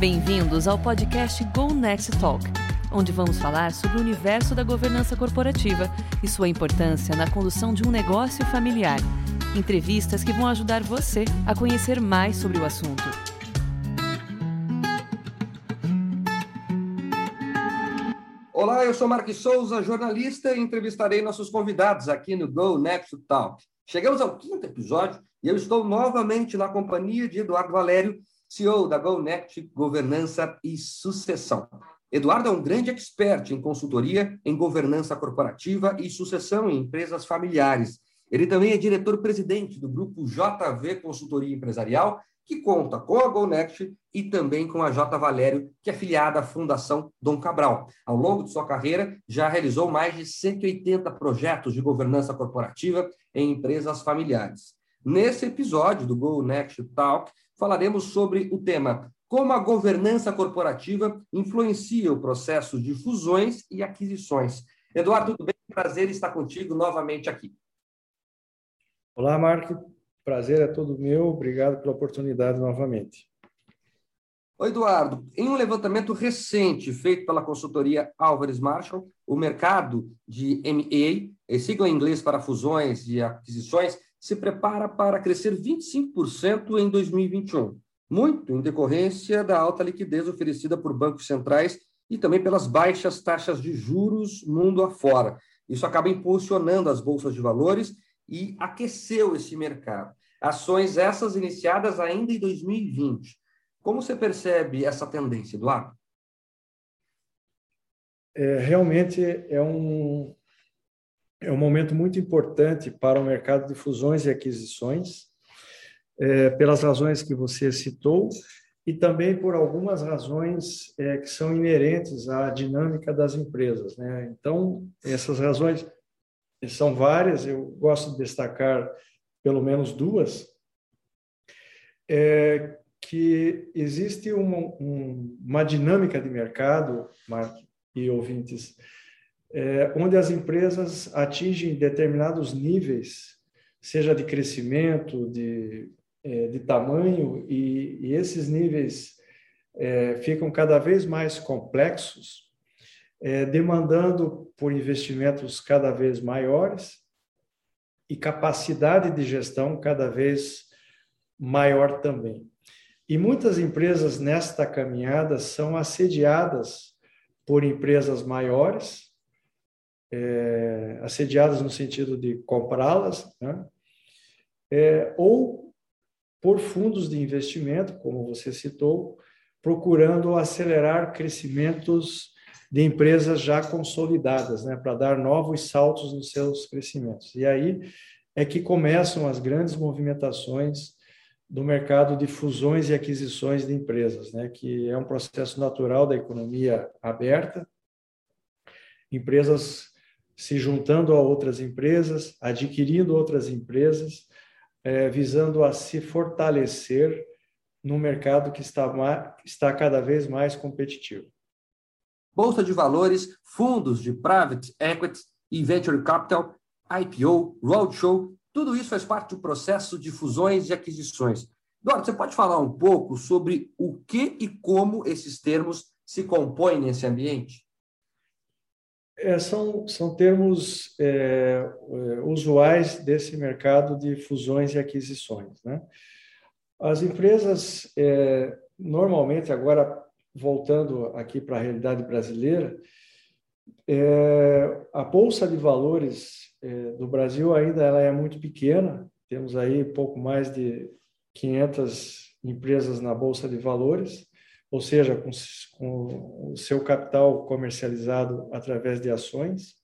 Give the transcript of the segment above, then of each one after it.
Bem-vindos ao podcast Go Next Talk, onde vamos falar sobre o universo da governança corporativa e sua importância na condução de um negócio familiar. Entrevistas que vão ajudar você a conhecer mais sobre o assunto. Olá, eu sou Marcos Souza, jornalista, e entrevistarei nossos convidados aqui no Go Next Talk. Chegamos ao quinto episódio e eu estou novamente na companhia de Eduardo Valério, CEO da GoNect Governança e Sucessão. Eduardo é um grande expert em consultoria em governança corporativa e sucessão em empresas familiares. Ele também é diretor-presidente do grupo JV Consultoria Empresarial, que conta com a GoNext e também com a J Valério, que é filiada à Fundação Dom Cabral. Ao longo de sua carreira, já realizou mais de 180 projetos de governança corporativa em empresas familiares. Nesse episódio do Go Next Talk, falaremos sobre o tema como a governança corporativa influencia o processo de fusões e aquisições. Eduardo, tudo bem? Prazer estar contigo novamente aqui. Olá, Marco. Prazer é todo meu. Obrigado pela oportunidade novamente. Oi, Eduardo. Em um levantamento recente feito pela consultoria Álvares Marshall, o mercado de M&A, sigla em inglês para fusões e aquisições, se prepara para crescer 25% em 2021, muito em decorrência da alta liquidez oferecida por bancos centrais e também pelas baixas taxas de juros mundo afora. Isso acaba impulsionando as bolsas de valores e aqueceu esse mercado. Ações essas iniciadas ainda em 2020. Como você percebe essa tendência, Eduardo? É, realmente é um, é um momento muito importante para o mercado de fusões e aquisições, é, pelas razões que você citou, e também por algumas razões é, que são inerentes à dinâmica das empresas. Né? Então, essas razões são várias, eu gosto de destacar pelo menos duas, é que existe uma, um, uma dinâmica de mercado, Mark e ouvintes, é, onde as empresas atingem determinados níveis, seja de crescimento, de, é, de tamanho, e, e, esses níveis é, ficam cada vez mais complexos, é, demandando por investimentos cada vez maiores e capacidade de gestão cada vez maior também. E muitas empresas nesta caminhada são assediadas por empresas maiores, é, assediadas no sentido de comprá-las, né? é, ou por fundos de investimento, como você citou, procurando acelerar crescimentos de empresas já consolidadas, né, para dar novos saltos nos seus crescimentos. E aí é que começam as grandes movimentações do mercado de fusões e aquisições de empresas, né, que é um processo natural da economia aberta. Empresas se juntando a outras empresas, adquirindo outras empresas, é, visando a se fortalecer no mercado que está, está cada vez mais competitivo. Bolsa de valores, fundos de private equity e venture capital, IPO, roadshow, tudo isso faz parte do processo de fusões e aquisições. Eduardo, você pode falar um pouco sobre o que e como esses termos se compõem nesse ambiente? É, são, são termos é, é, usuais desse mercado de fusões e aquisições. Né? As empresas, é, normalmente, agora voltando aqui para a realidade brasileira, é, a Bolsa de Valores é, do Brasil ainda ela é muito pequena, temos aí pouco mais de 500 empresas na Bolsa de Valores, ou seja, com, com o seu capital comercializado através de ações.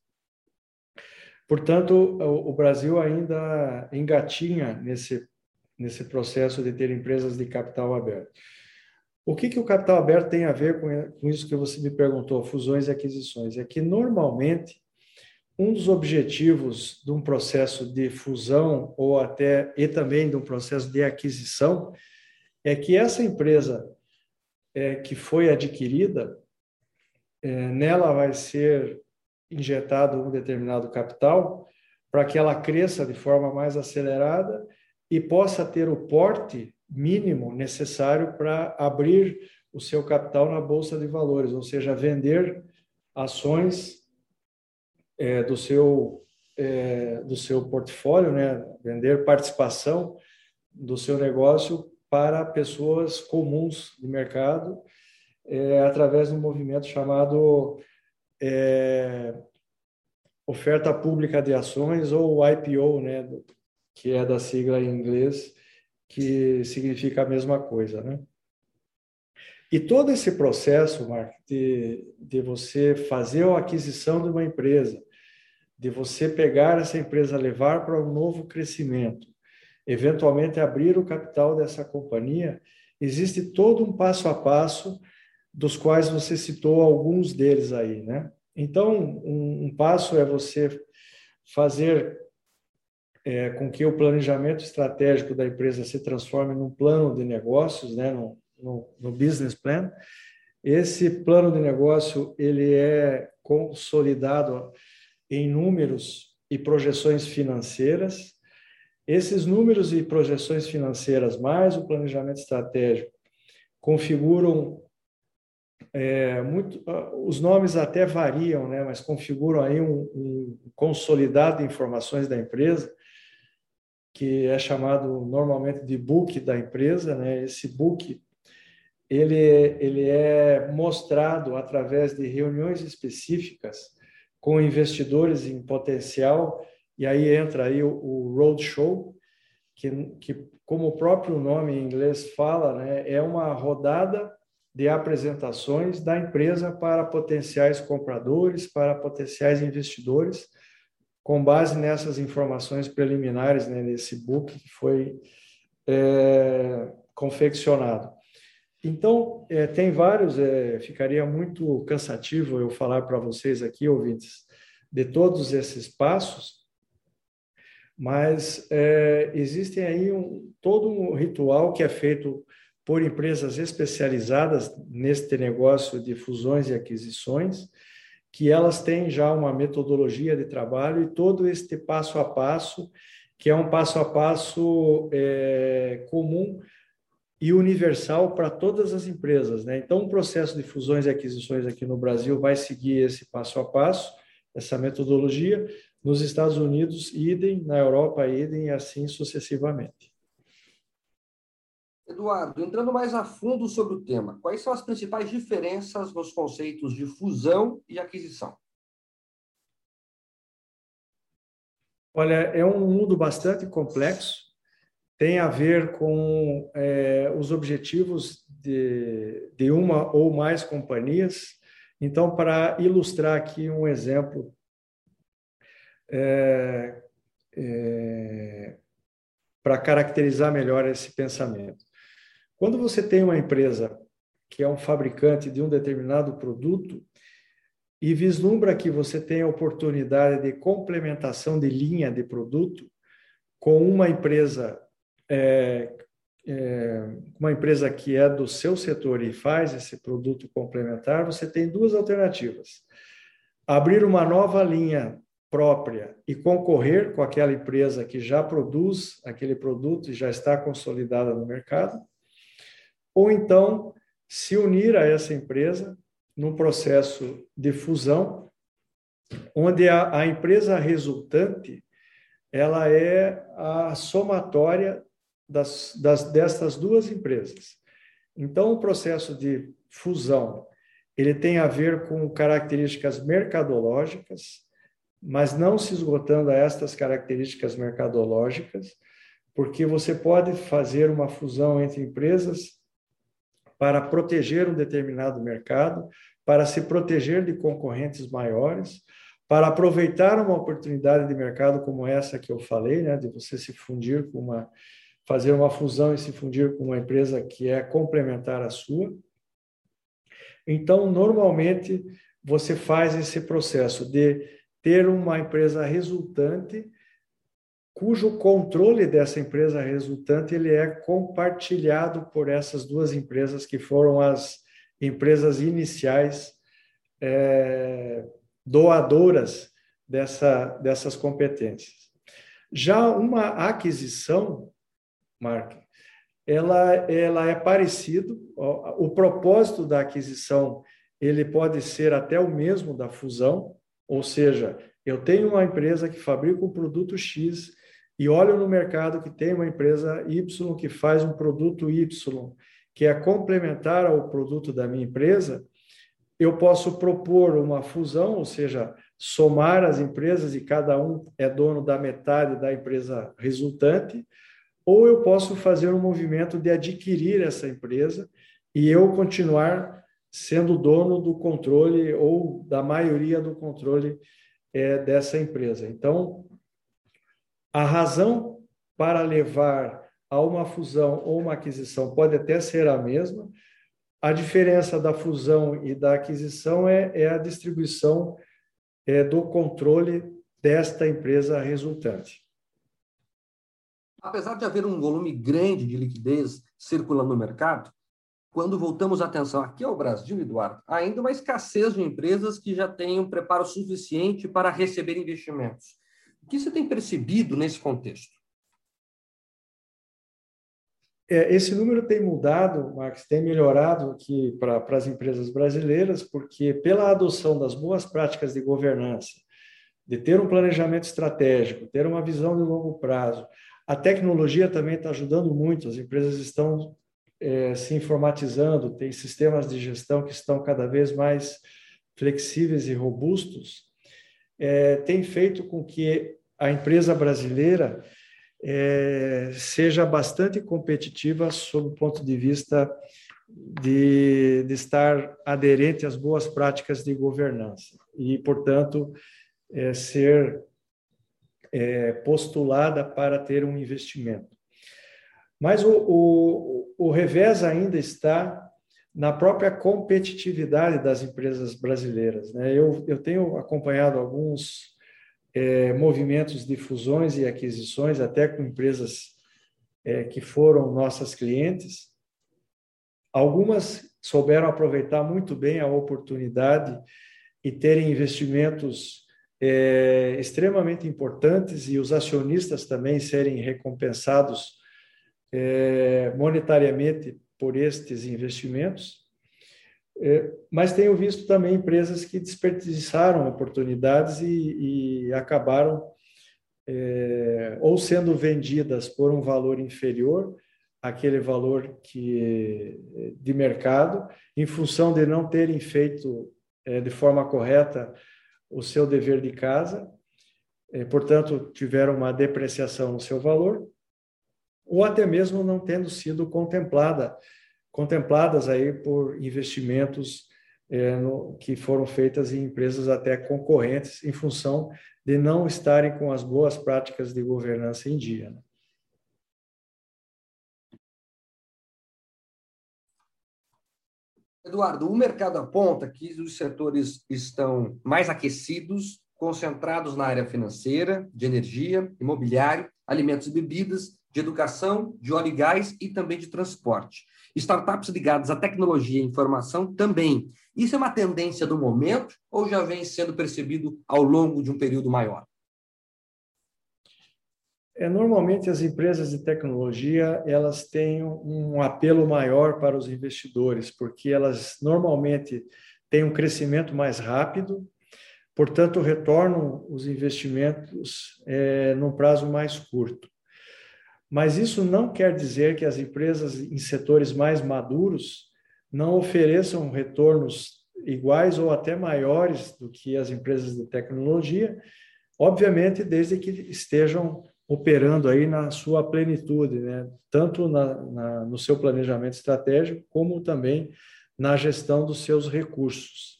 Portanto, o, o Brasil ainda engatinha nesse, nesse processo de ter empresas de capital aberto. O que, que o capital aberto tem a ver com, com isso que você me perguntou, fusões e aquisições? É que, normalmente, um dos objetivos de um processo de fusão ou até e também de um processo de aquisição é que essa empresa é, que foi adquirida, é, nela vai ser injetado um determinado capital para que ela cresça de forma mais acelerada e possa ter o porte mínimo necessário para abrir o seu capital na bolsa de valores, ou seja, vender ações é, do seu é, do seu portfólio, né? Vender participação do seu negócio para pessoas comuns de mercado é, através de um movimento chamado é, oferta pública de ações ou IPO, né? Que é da sigla em inglês, que significa a mesma coisa, né? E todo esse processo, Mark, de, de você fazer a aquisição de uma empresa, de você pegar essa empresa, levar para um novo crescimento, eventualmente abrir o capital dessa companhia, existe todo um passo a passo, dos quais você citou alguns deles aí, né? Então, um, um passo é você fazer é, com que o planejamento estratégico da empresa se transforme num plano de negócios, né, no, no, no business plan. Esse plano de negócio ele é consolidado em números e projeções financeiras. Esses números e projeções financeiras, mais o planejamento estratégico, configuram é, muito, ah, os nomes até variam, né, mas configuram aí um, um consolidado de informações da empresa, que é chamado normalmente de book da empresa. Né? Esse book ele, ele é mostrado através de reuniões específicas com investidores em potencial, e aí entra aí o, o roadshow, que, que, como o próprio nome em inglês fala, né, é uma rodada de apresentações da empresa para potenciais compradores, para potenciais investidores, com base nessas informações preliminares, né, nesse book que foi é, confeccionado. Então, é, tem vários, é, ficaria muito cansativo eu falar para vocês aqui, ouvintes, de todos esses passos, mas é, existem aí um, todo um ritual que é feito por empresas especializadas neste negócio de fusões e aquisições, que elas têm já uma metodologia de trabalho e todo este passo a passo, que é um passo a passo é, comum e universal para todas as empresas. Né? Então, o processo de fusões e aquisições aqui no Brasil vai seguir esse passo a passo, essa metodologia. Nos Estados Unidos, idem, na Europa, idem, e assim sucessivamente. Eduardo, entrando mais a fundo sobre o tema, quais são as principais diferenças nos conceitos de fusão e aquisição? Olha, é um mundo bastante complexo tem a ver com é, os objetivos de, de uma ou mais companhias. Então, para ilustrar aqui um exemplo, é, é, para caracterizar melhor esse pensamento. Quando você tem uma empresa que é um fabricante de um determinado produto e vislumbra que você tem a oportunidade de complementação de linha de produto com uma empresa é, é, uma empresa que é do seu setor e faz esse produto complementar, você tem duas alternativas. Abrir uma nova linha própria e concorrer com aquela empresa que já produz aquele produto e já está consolidada no mercado, ou então se unir a essa empresa num processo de fusão, onde a, a empresa resultante ela é a somatória das, das, destas duas empresas. Então, o processo de fusão ele tem a ver com características mercadológicas, mas não se esgotando a estas características mercadológicas, porque você pode fazer uma fusão entre empresas para proteger um determinado mercado, para se proteger de concorrentes maiores, para aproveitar uma oportunidade de mercado como essa que eu falei, né, de você se fundir com uma fazer uma fusão e se fundir com uma empresa que é complementar à sua. Então, normalmente, você faz esse processo de ter uma empresa resultante cujo controle dessa empresa resultante ele é compartilhado por essas duas empresas que foram as empresas iniciais é, doadoras dessa, dessas competências. Já uma aquisição Mark, ela, ela é parecido. O, propósito da aquisição ele pode ser até o mesmo da fusão, ou seja, eu tenho uma empresa que fabrica um produto X e olho no mercado que tem uma empresa Y que faz um produto Y, que é complementar ao produto da minha empresa, eu posso propor uma fusão, ou seja, somar as empresas e cada um é dono da metade da empresa resultante, ou eu posso fazer um movimento de adquirir essa empresa e eu continuar sendo dono do controle ou da maioria do controle é, dessa empresa. Então, a razão para levar a uma fusão ou uma aquisição pode até ser a mesma, a diferença da fusão e da aquisição é, é a distribuição é, do controle desta empresa resultante. Apesar de haver um volume grande de liquidez circulando no mercado, quando voltamos a atenção aqui ao Brasil, Eduardo, ainda uma escassez de empresas que já têm um preparo suficiente para receber investimentos. O que você tem percebido nesse contexto? É, esse número tem mudado, Max, tem melhorado aqui para as empresas brasileiras, porque pela adoção das boas práticas de governança, de ter um planejamento estratégico, ter uma visão de longo prazo, a tecnologia também está ajudando muito, as empresas estão é, se informatizando, tem sistemas de gestão que estão cada vez mais flexíveis e robustos, é, tem feito com que a empresa brasileira é, seja bastante competitiva sob o ponto de vista de, de, estar aderente às boas práticas de governança e, portanto, é, ser é, postulada para ter um investimento. Mas o, o, o revés ainda está na própria competitividade das empresas brasileiras. Né? Eu, eu tenho acompanhado alguns é, movimentos de fusões e aquisições, até com empresas é, que foram nossas clientes. Algumas souberam aproveitar muito bem a oportunidade e terem investimentos é, extremamente importantes e os acionistas também serem recompensados é, monetariamente por estes investimentos. É, mas tenho visto também empresas que desperdiçaram oportunidades e, e acabaram é, ou sendo vendidas por um valor inferior àquele valor que de mercado, em função de não terem feito é, de forma correta o seu dever de casa, é, portanto tiveram uma depreciação no seu valor, ou até mesmo não tendo sido contemplada contempladas aí por investimentos é, no, que foram feitas em empresas até concorrentes, em função de não estarem com as boas práticas de governança em dia. Né? Eduardo, o mercado aponta que os setores estão mais aquecidos, concentrados na área financeira, de energia, imobiliário, alimentos e bebidas, de educação, de óleo e gás e também de transporte. Startups ligadas à tecnologia e informação também. Isso é uma tendência do momento ou já vem sendo percebido ao longo de um período maior? É, normalmente as empresas de tecnologia elas têm um apelo maior para os investidores, porque elas normalmente têm um crescimento mais rápido, portanto retornam os investimentos é, num prazo mais curto. Mas isso não quer dizer que as empresas em setores mais maduros não ofereçam retornos iguais ou até maiores do que as empresas de tecnologia, obviamente desde que estejam operando aí na sua plenitude, né? tanto na, na, no seu planejamento estratégico, como também na gestão dos seus recursos.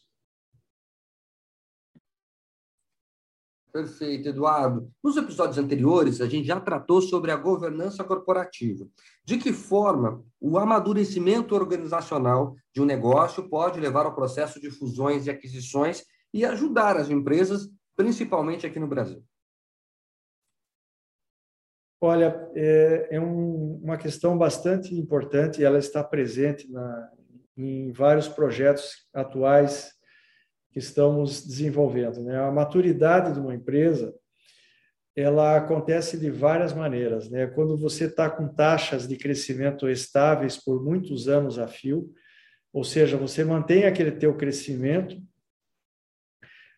Perfeito, Eduardo. Nos episódios anteriores, a gente já tratou sobre a governança corporativa. De que forma o amadurecimento organizacional de um negócio pode levar ao processo de fusões e aquisições e ajudar as empresas, principalmente aqui no Brasil? Olha, é, é um, uma questão bastante importante e ela está presente na, em vários projetos atuais que estamos desenvolvendo. Né? A maturidade de uma empresa ela acontece de várias maneiras. Né? Quando você está com taxas de crescimento estáveis por muitos anos a fio, ou seja, você mantém aquele teu crescimento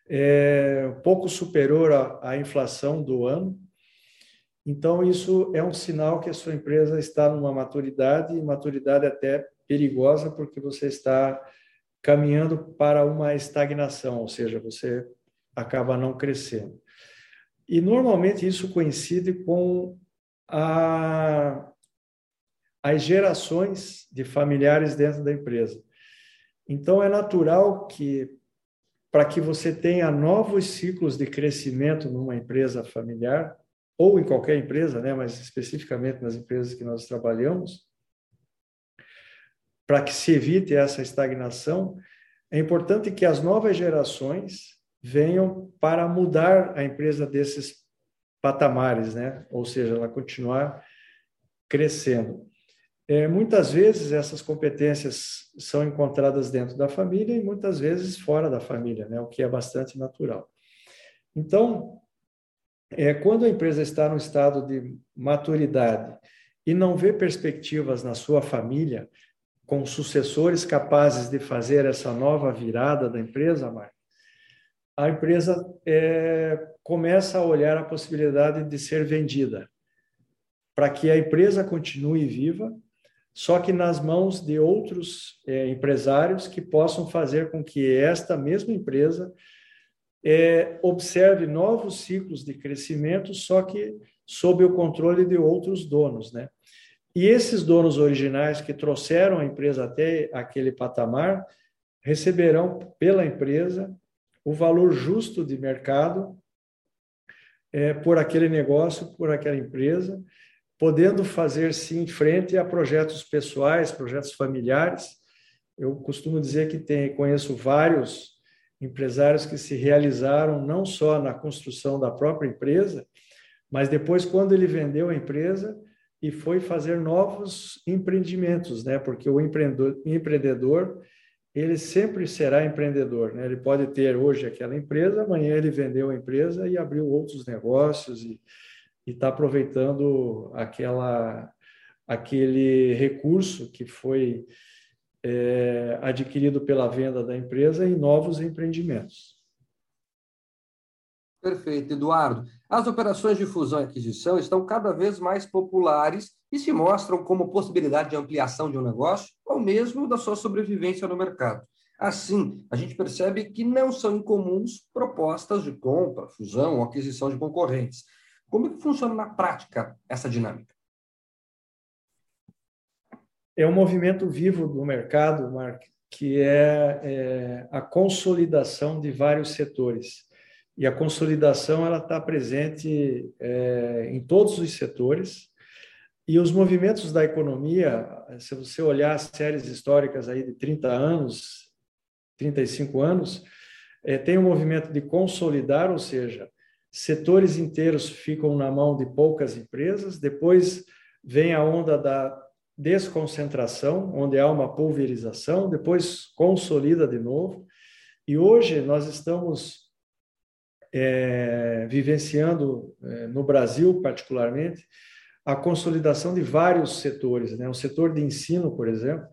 é, pouco superior à, à inflação do ano, então isso é um sinal que a sua empresa está numa maturidade, e maturidade até perigosa, porque você está caminhando para uma estagnação, ou seja, você acaba não crescendo. E normalmente isso coincide com a, as gerações de familiares dentro da empresa. Então é natural que para que você tenha novos ciclos de crescimento numa empresa familiar ou em qualquer empresa, né, mas especificamente nas empresas que nós trabalhamos, para que se evite essa estagnação, é importante que as novas gerações venham para mudar a empresa desses patamares, né? Ou seja, ela continuar crescendo. É, muitas vezes essas competências são encontradas dentro da família e muitas vezes fora da família, né? O que é bastante natural. Então, é, quando a empresa está no estado de maturidade e não vê perspectivas na sua família, com sucessores capazes de fazer essa nova virada da empresa, Marcos, a empresa é, começa a olhar a possibilidade de ser vendida, para que a empresa continue viva, só que nas mãos de outros é, empresários que possam fazer com que esta mesma empresa é, observe novos ciclos de crescimento, só que sob o controle de outros donos, né? E esses donos originais que trouxeram a empresa até aquele patamar receberão pela empresa o valor justo de mercado é, por aquele negócio, por aquela empresa, podendo fazer sim frente a projetos pessoais, projetos familiares. Eu costumo dizer que tem, conheço vários empresários que se realizaram não só na construção da própria empresa, mas depois quando ele vendeu a empresa e foi fazer novos empreendimentos, né? Porque o empreendedor, ele sempre será empreendedor. Né? Ele pode ter hoje aquela empresa, amanhã ele vendeu a empresa e abriu outros negócios e está aproveitando aquela, aquele recurso que foi é, adquirido pela venda da empresa em novos empreendimentos. Perfeito, Eduardo. As operações de fusão e aquisição estão cada vez mais populares e se mostram como possibilidade de ampliação de um negócio ou mesmo da sua sobrevivência no mercado. Assim, a gente percebe que não são incomuns propostas de compra, fusão ou aquisição de concorrentes. Como é que funciona na prática essa dinâmica? É um movimento vivo do mercado, Mark, que é, é a consolidação de vários setores e a consolidação ela está presente é, em todos os setores. E os movimentos da economia, se você olhar as séries históricas aí de 30 anos, 35 anos, é, tem um movimento de consolidar, ou seja, setores inteiros ficam na mão de poucas empresas, depois vem a onda da desconcentração, onde há uma pulverização, depois consolida de novo, e hoje nós estamos é, vivenciando, é, no Brasil particularmente, a consolidação de vários setores. Né? O setor de ensino, por exemplo,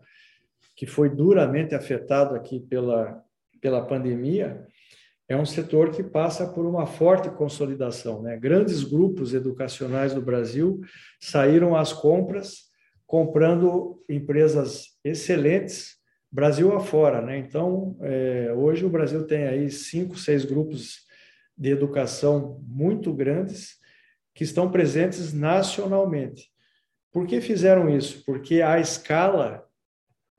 que foi duramente afetado aqui pela, pela pandemia, é um setor que passa por uma forte consolidação. Né? Grandes grupos educacionais do Brasil saíram às compras, comprando empresas excelentes, Brasil afora. Né? Então, é, hoje o Brasil tem aí cinco, seis grupos de educação muito grandes que estão presentes nacionalmente. Por que fizeram isso? Porque a escala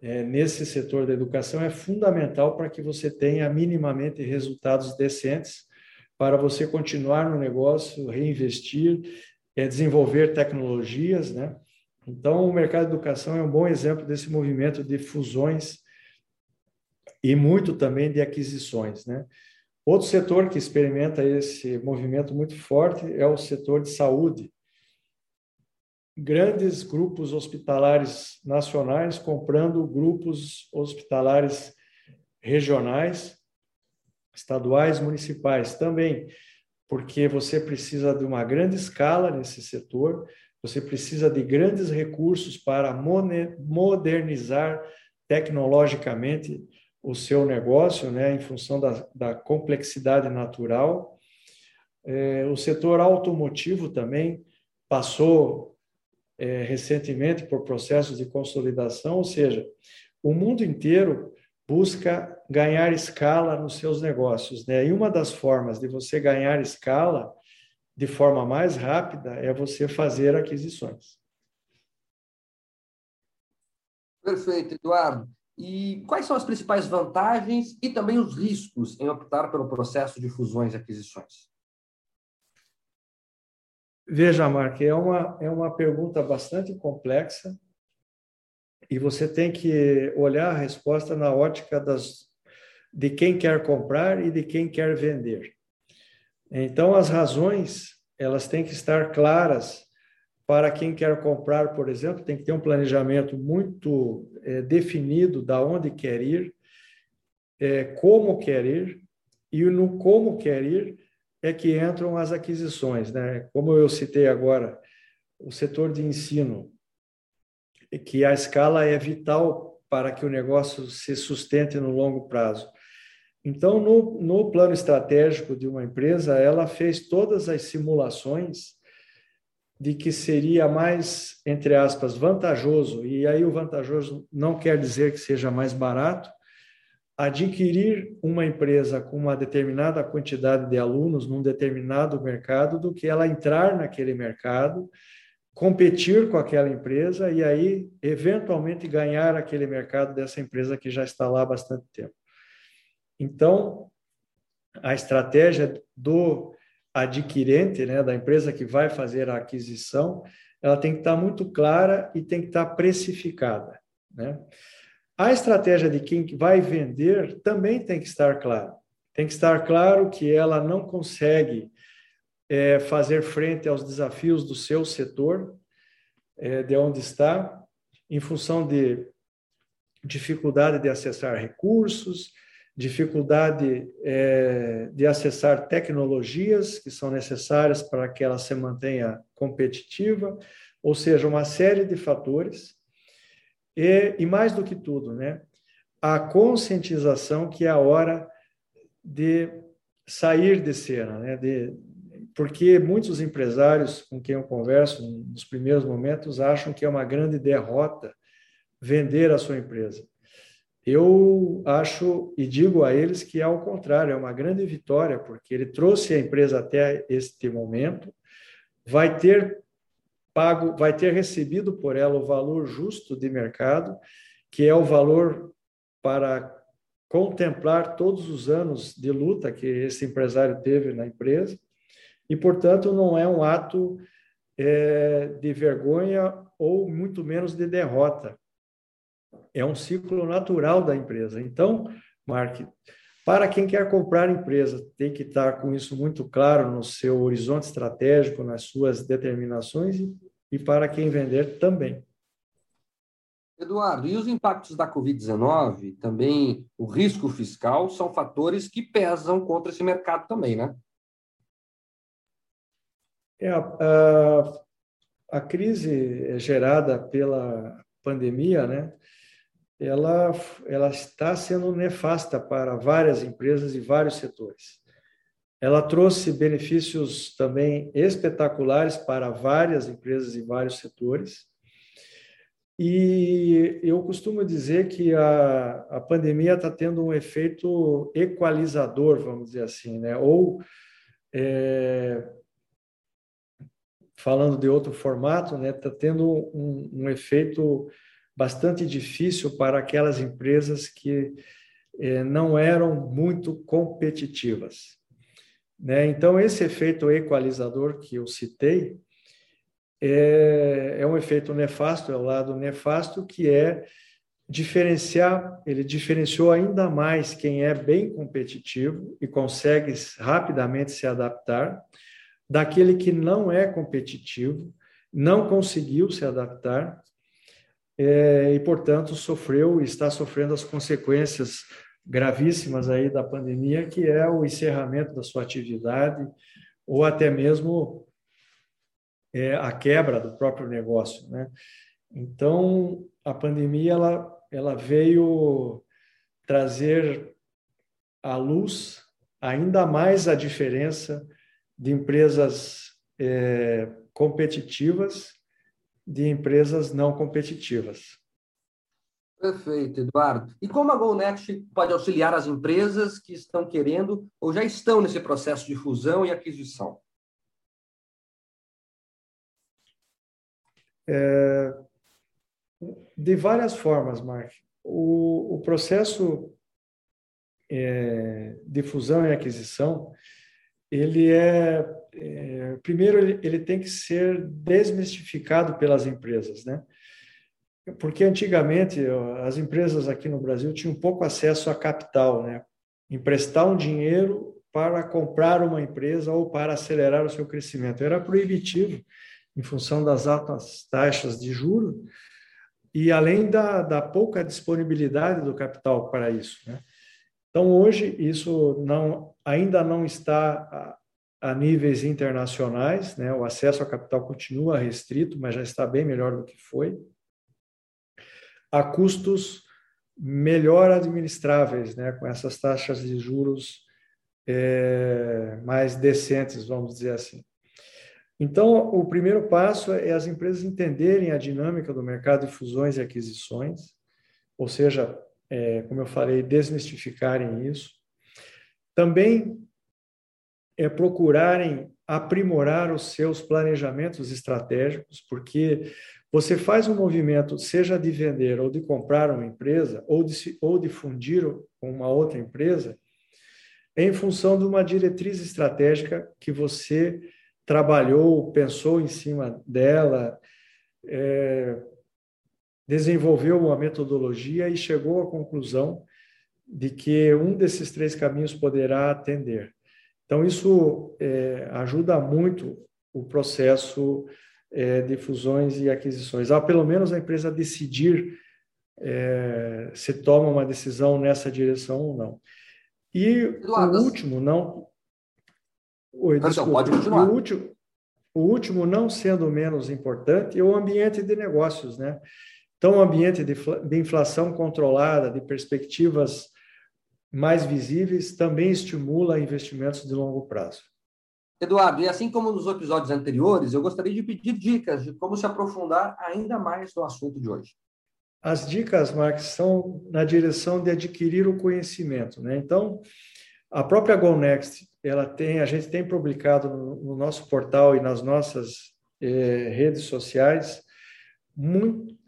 é, nesse setor da educação é fundamental para que você tenha minimamente resultados decentes para você continuar no negócio, reinvestir, é, desenvolver tecnologias, né? Então, o mercado de educação é um bom exemplo desse movimento de fusões e muito também de aquisições, né? Outro setor que experimenta esse movimento muito forte é o setor de saúde. Grandes grupos hospitalares nacionais comprando grupos hospitalares regionais, estaduais, municipais também. porque você precisa de uma grande escala nesse setor, você precisa de grandes recursos para modernizar tecnologicamente o seu negócio, né, em função da, da complexidade natural. É, o setor automotivo também passou é, recentemente por processos de consolidação, ou seja, o mundo inteiro busca ganhar escala nos seus negócios. Né? E uma das formas de você ganhar escala de forma mais rápida é você fazer aquisições. Perfeito, Eduardo. E quais são as principais vantagens e também os riscos em optar pelo processo de fusões e aquisições? Veja, Mark, é uma, é uma pergunta bastante complexa e você tem que olhar a resposta na ótica das, de quem quer comprar e de quem quer vender. Então, as razões elas têm que estar claras para quem quer comprar, por exemplo, tem que ter um planejamento muito é, definido da onde quer ir, é, como quer ir e no como quer ir é que entram as aquisições, né? Como eu citei agora, o setor de ensino, que a escala é vital para que o negócio se sustente no longo prazo. Então, no, no plano estratégico de uma empresa, ela fez todas as simulações de que seria mais, entre aspas, vantajoso, e aí o vantajoso não quer dizer que seja mais barato, adquirir uma empresa com uma determinada quantidade de alunos num determinado mercado do que ela entrar naquele mercado, competir com aquela empresa e aí eventualmente ganhar aquele mercado dessa empresa que já está lá há bastante tempo. Então, a estratégia do adquirente, né, da empresa que vai fazer a aquisição, ela tem que estar muito clara e tem que estar precificada, né? A estratégia de quem vai vender também tem que estar clara. Tem que estar claro que ela não consegue é, fazer frente aos desafios do seu setor, é, de onde está, em função de dificuldade de acessar recursos, dificuldade é, de acessar tecnologias que são necessárias para que ela se mantenha competitiva, ou seja, uma série de fatores e, e mais do que tudo, né, a conscientização que é a hora de sair de cena, né, de, porque muitos empresários com quem eu converso nos primeiros momentos acham que é uma grande derrota vender a sua empresa. Eu acho e digo a eles que é ao contrário, é uma grande vitória, porque ele trouxe a empresa até este momento, vai ter pago, vai ter recebido por ela o valor justo de mercado, que é o valor para contemplar todos os anos de luta que esse empresário teve na empresa, e, portanto, não é um ato é, de vergonha ou muito menos de derrota. É um ciclo natural da empresa. Então, Mark, para quem quer comprar empresa, tem que estar com isso muito claro no seu horizonte estratégico, nas suas determinações e para quem vender também. Eduardo, e os impactos da Covid-19, também o risco fiscal, são fatores que pesam contra esse mercado também, né? É, a, a crise gerada pela pandemia, né, ela, ela está sendo nefasta para várias empresas e vários setores. Ela trouxe benefícios também espetaculares para várias empresas e vários setores. E eu costumo dizer que a, a pandemia está tendo um efeito equalizador, vamos dizer assim, né? ou é, falando de outro formato, está né, tendo um, um, efeito bastante difícil para aquelas empresas que eh, não eram muito competitivas. Né? Então, esse efeito equalizador que eu citei é, é um efeito nefasto, é o lado nefasto, que é diferenciar, ele diferenciou ainda mais quem é bem competitivo e consegue rapidamente se adaptar, daquele que não é competitivo, não conseguiu se adaptar é, e, portanto, sofreu e está sofrendo as consequências gravíssimas aí da pandemia, que é o encerramento da sua atividade, ou até mesmo é, a quebra do próprio negócio. Né? Então, a pandemia ela, ela veio trazer à luz ainda mais a diferença de empresas é, competitivas de empresas não competitivas. Perfeito, Eduardo. E como a GoNext pode auxiliar as empresas que estão querendo ou já estão nesse processo de fusão e aquisição? É, de várias formas, Mark. O, o processo é, de fusão e aquisição, ele é, é primeiro ele, ele, tem que ser desmistificado pelas empresas, né? Porque antigamente as empresas aqui no Brasil tinham pouco acesso a capital, né? Emprestar um dinheiro para comprar uma empresa ou para acelerar o seu crescimento era proibitivo em função das altas taxas de juros e além da, da pouca disponibilidade do capital para isso, né? Então, hoje, isso não, ainda não está a, a níveis internacionais, né? o acesso ao capital continua restrito, mas já está bem melhor do que foi. A custos melhor administráveis, né? com essas taxas de juros é, mais decentes, vamos dizer assim. Então, o primeiro passo é as empresas entenderem a dinâmica do mercado de fusões e aquisições, ou seja, é, como eu falei, desmistificarem isso. Também é procurarem aprimorar os seus planejamentos estratégicos, porque você faz um movimento, seja de vender ou de comprar uma empresa, ou de, ou de fundir uma outra empresa, em função de uma diretriz estratégica que você trabalhou, pensou em cima dela, é, desenvolveu uma metodologia e chegou à conclusão de que um desses três caminhos poderá atender. Então, isso é, ajuda muito o processo é, de fusões e aquisições. Há pelo menos a empresa decidir é, se toma uma decisão nessa direção ou não. E Eduardo, o último, não. Oi, desculpa, pode continuar. O último, o último, não sendo menos importante, é o ambiente de negócios, né? Então, um ambiente de inflação controlada, de perspectivas mais visíveis, também estimula investimentos de longo prazo. Eduardo, e assim como nos episódios anteriores, eu gostaria de pedir dicas de como se aprofundar ainda mais no assunto de hoje. As dicas, Marx, são na direção de adquirir o conhecimento. Né? Então, a própria GoNext, ela tem, a gente tem publicado no, no nosso portal e nas nossas eh, redes sociais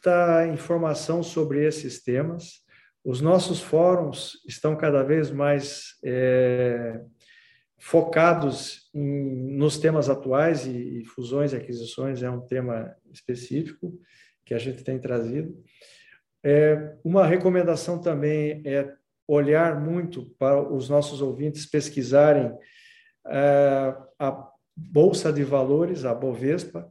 muita informação sobre esses temas. Os nossos fóruns estão cada vez mais é, focados em, nos temas atuais e, e, fusões e aquisições é um tema específico que a gente tem trazido. É, uma recomendação também é olhar muito para os nossos ouvintes pesquisarem é, a Bolsa de Valores, a Bovespa,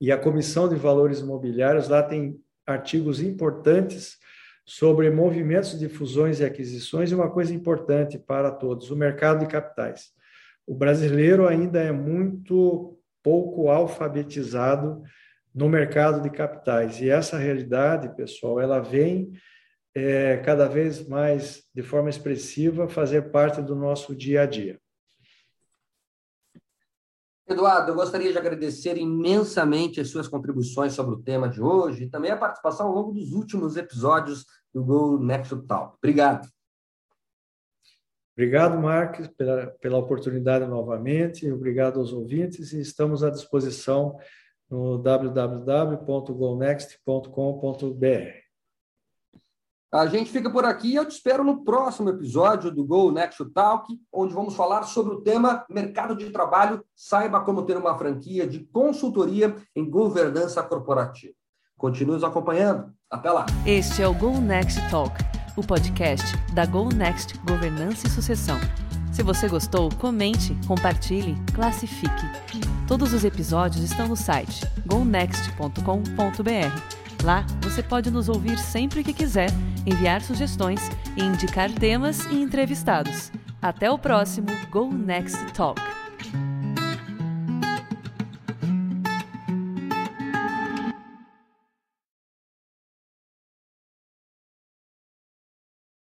e a Comissão de Valores Imobiliários, lá tem artigos importantes sobre movimentos de fusões e aquisições, e uma coisa importante para todos, o mercado de capitais. O brasileiro ainda é muito pouco alfabetizado no mercado de capitais, e essa realidade, pessoal, ela vem é, cada vez mais, de forma expressiva, fazer parte do nosso dia a dia. Eduardo, eu gostaria de agradecer imensamente as suas contribuições sobre o tema de hoje e também a participação ao longo dos últimos episódios do Go Next Talk. Obrigado. Obrigado, Marcos, pela, pela oportunidade novamente. Obrigado aos ouvintes e estamos à disposição no www.gonext.com.br. A gente fica por aqui e eu te espero no próximo episódio do Go Next Talk, onde vamos falar sobre o tema mercado de trabalho. Saiba como ter uma franquia de consultoria em governança corporativa. Continue nos acompanhando. Até lá. Este é o Go Next Talk, o podcast da Go Next Governança e Sucessão. Se você gostou, comente, compartilhe, classifique. Todos os episódios estão no site gonext.com.br Lá você pode nos ouvir sempre que quiser, enviar sugestões e indicar temas e entrevistados. Até o próximo Go Next Talk.